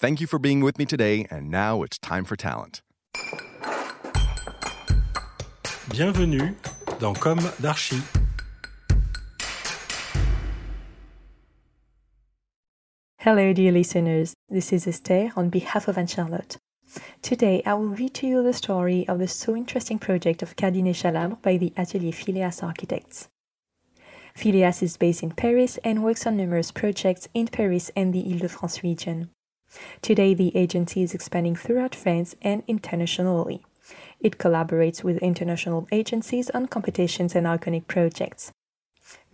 Thank you for being with me today, and now it's time for talent. Bienvenue dans Comme d'Archi. Hello, dear listeners. This is Esther on behalf of Anne Charlotte. Today, I will read to you the story of the so interesting project of Cardinet Chalabre by the Atelier Phileas Architects. Phileas is based in Paris and works on numerous projects in Paris and the Ile-de-France region. Today, the agency is expanding throughout France and internationally. It collaborates with international agencies on competitions and iconic projects.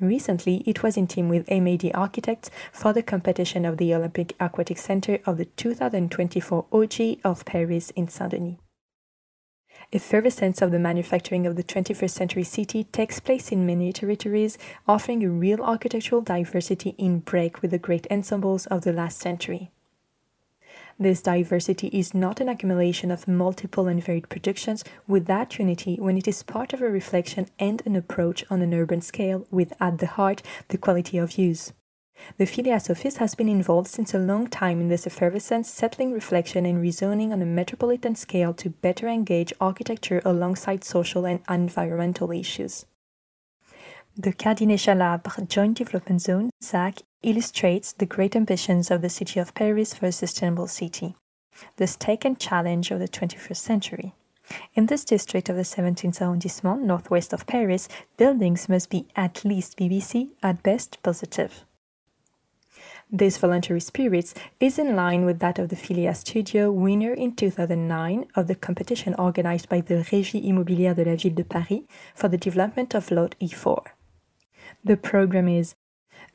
Recently, it was in team with MAD Architects for the competition of the Olympic Aquatic Center of the 2024 OG of Paris in Saint-Denis. Effervescence of the manufacturing of the 21st century city takes place in many territories, offering a real architectural diversity in break with the great ensembles of the last century. This diversity is not an accumulation of multiple and varied productions without unity when it is part of a reflection and an approach on an urban scale with at the heart the quality of use. The Phileas office has been involved since a long time in this effervescence, settling reflection and rezoning on a metropolitan scale to better engage architecture alongside social and environmental issues. The Cardinet Chalabre Joint Development Zone, ZAC, illustrates the great ambitions of the city of Paris for a sustainable city, the stake and challenge of the 21st century. In this district of the 17th arrondissement, northwest of Paris, buildings must be at least BBC, at best positive. This voluntary spirit is in line with that of the Phileas Studio, winner in 2009 of the competition organized by the Régie Immobilière de la Ville de Paris for the development of Lot E4. The program is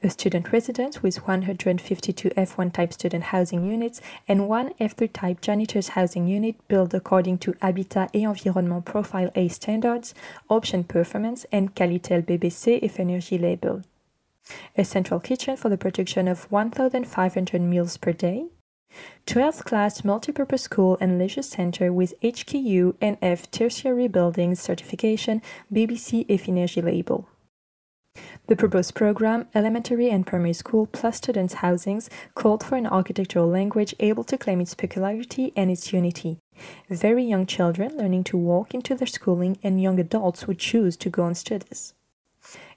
a student residence with 152 F1 type student housing units and one F3 type janitors housing unit built according to Habitat et Environnement Profile A standards, Option Performance, and Qualitel BBC F Energy label. A central kitchen for the production of 1,500 meals per day. 12th class multipurpose school and leisure center with HQE and F tertiary buildings certification BBC F Energy label. The proposed program, elementary and primary school plus students' housings, called for an architectural language able to claim its peculiarity and its unity. Very young children learning to walk into their schooling and young adults who choose to go on studies.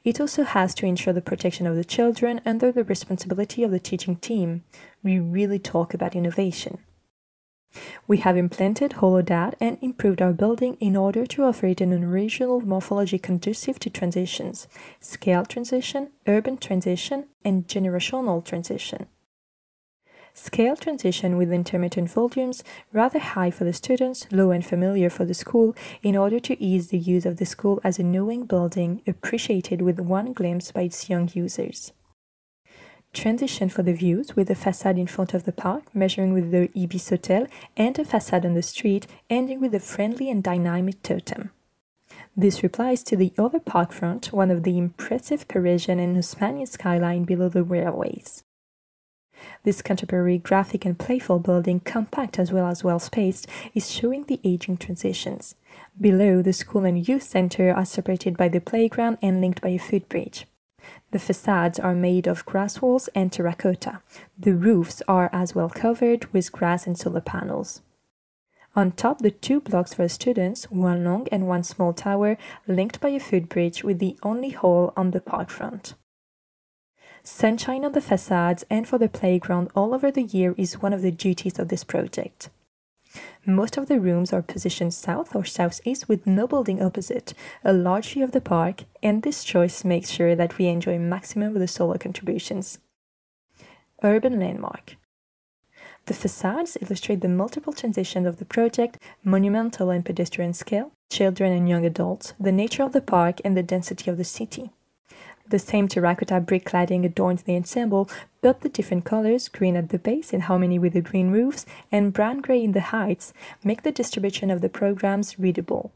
It also has to ensure the protection of the children under the responsibility of the teaching team. We really talk about innovation. We have implanted HoloDAT and improved our building in order to offer it an original morphology conducive to transitions, scale transition, urban transition, and generational transition. Scale transition with intermittent volumes, rather high for the students, low and familiar for the school, in order to ease the use of the school as a knowing building appreciated with one glimpse by its young users transition for the views with a facade in front of the park measuring with the Ibis Hotel and a facade on the street ending with a friendly and dynamic totem. This replies to the other park front, one of the impressive Parisian and Haussmannian skyline below the railways. This contemporary graphic and playful building, compact as well as well spaced, is showing the aging transitions. Below, the school and youth center are separated by the playground and linked by a footbridge. The facades are made of grass walls and terracotta. The roofs are as well covered with grass and solar panels. On top, the two blocks for students, one long and one small tower, linked by a footbridge with the only hall on the park front. Sunshine on the facades and for the playground all over the year is one of the duties of this project. Most of the rooms are positioned south or southeast with no building opposite, a large view of the park, and this choice makes sure that we enjoy maximum of the solar contributions. Urban Landmark The facades illustrate the multiple transitions of the project, monumental and pedestrian scale, children and young adults, the nature of the park, and the density of the city. The same terracotta brick cladding adorns the ensemble, but the different colors, green at the base in harmony with the green roofs and brown gray in the heights, make the distribution of the programs readable.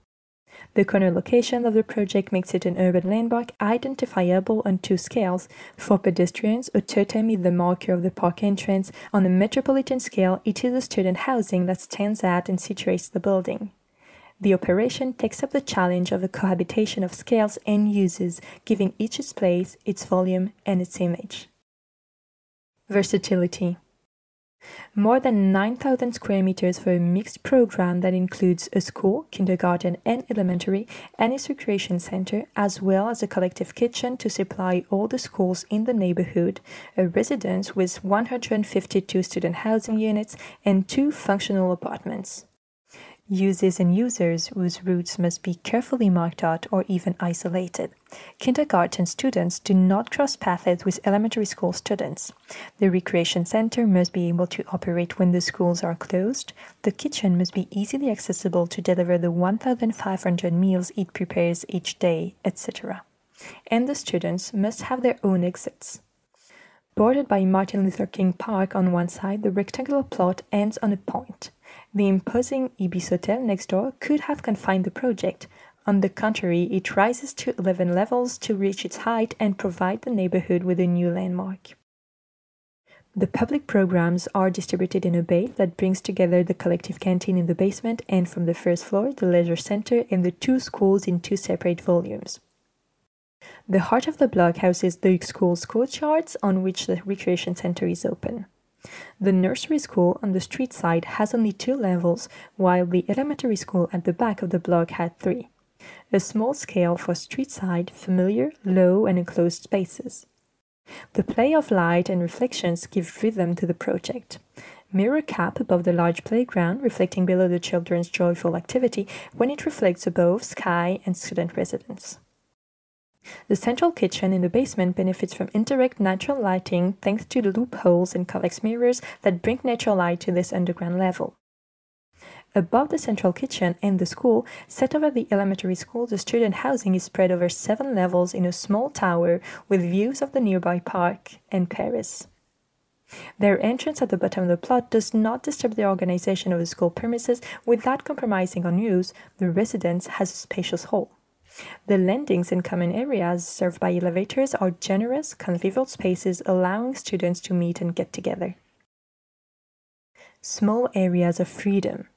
The corner location of the project makes it an urban landmark identifiable on two scales. For pedestrians, a totem is the marker of the park entrance. On a metropolitan scale, it is a student housing that stands out and situates the building. The operation takes up the challenge of the cohabitation of scales and uses, giving each its place, its volume, and its image. Versatility more than 9,000 square meters for a mixed program that includes a school, kindergarten, and elementary, and its recreation center, as well as a collective kitchen to supply all the schools in the neighborhood, a residence with 152 student housing units, and two functional apartments uses and users whose routes must be carefully marked out or even isolated. Kindergarten students do not cross paths with elementary school students. The recreation center must be able to operate when the schools are closed. The kitchen must be easily accessible to deliver the 1,500 meals it prepares each day, etc. And the students must have their own exits. Bordered by Martin Luther King Park on one side, the rectangular plot ends on a point. The imposing Ibis Hotel next door could have confined the project. On the contrary, it rises to 11 levels to reach its height and provide the neighborhood with a new landmark. The public programs are distributed in a bay that brings together the collective canteen in the basement and from the first floor, the leisure center and the two schools in two separate volumes. The heart of the block houses the school's courtyards on which the recreation center is open. The nursery school on the street side has only two levels, while the elementary school at the back of the block had three. A small scale for street side, familiar, low, and enclosed spaces. The play of light and reflections give rhythm to the project. Mirror cap above the large playground, reflecting below the children's joyful activity when it reflects above sky and student residence. The central kitchen in the basement benefits from indirect natural lighting thanks to the loopholes and convex mirrors that bring natural light to this underground level. Above the central kitchen and the school, set over the elementary school, the student housing is spread over seven levels in a small tower with views of the nearby park and Paris. Their entrance at the bottom of the plot does not disturb the organization of the school premises without compromising on use. The residence has a spacious hall. The landings and common areas served by elevators are generous, convivial spaces allowing students to meet and get together. Small areas of freedom.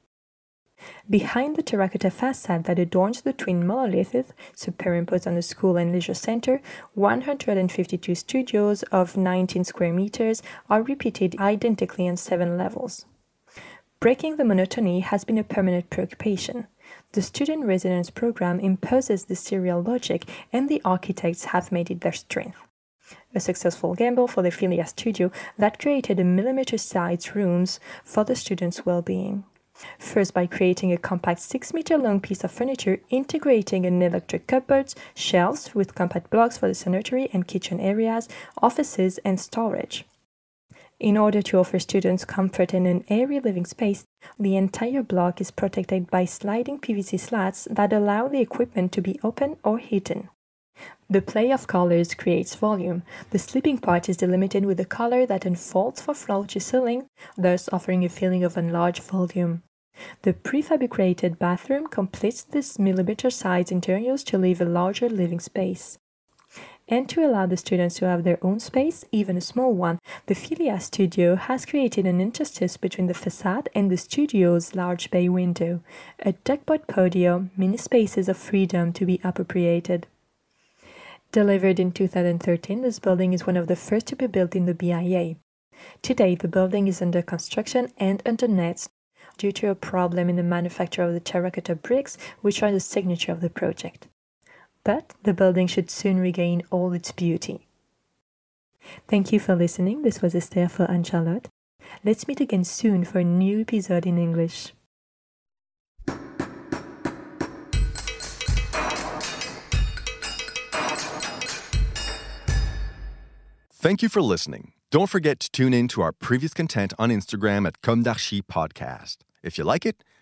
Behind the terracotta facade that adorns the twin monoliths, superimposed on the school and leisure center, 152 studios of 19 square meters are repeated identically on seven levels. Breaking the monotony has been a permanent preoccupation. The student residence program imposes the serial logic, and the architects have made it their strength. A successful gamble for the Phileas studio that created a millimeter sized rooms for the students' well being. First, by creating a compact 6 meter long piece of furniture, integrating an electric cupboards, shelves with compact blocks for the sanitary and kitchen areas, offices, and storage. In order to offer students comfort and an airy living space, the entire block is protected by sliding PVC slats that allow the equipment to be open or hidden. The play of colors creates volume. The sleeping part is delimited with a color that unfolds from floor ceiling, thus offering a feeling of enlarged volume. The prefabricated bathroom completes this millimeter sized interiors to leave a larger living space and to allow the students to have their own space, even a small one, the Phileas studio has created an interstice between the facade and the studio's large bay window, a duckboard podium, many spaces of freedom to be appropriated. Delivered in 2013, this building is one of the first to be built in the BIA. Today, the building is under construction and under nets due to a problem in the manufacture of the terracotta bricks, which are the signature of the project but the building should soon regain all its beauty. Thank you for listening. This was Esther for Anne Charlotte. Let's meet again soon for a new episode in English. Thank you for listening. Don't forget to tune in to our previous content on Instagram at Comme d'Archi Podcast. If you like it,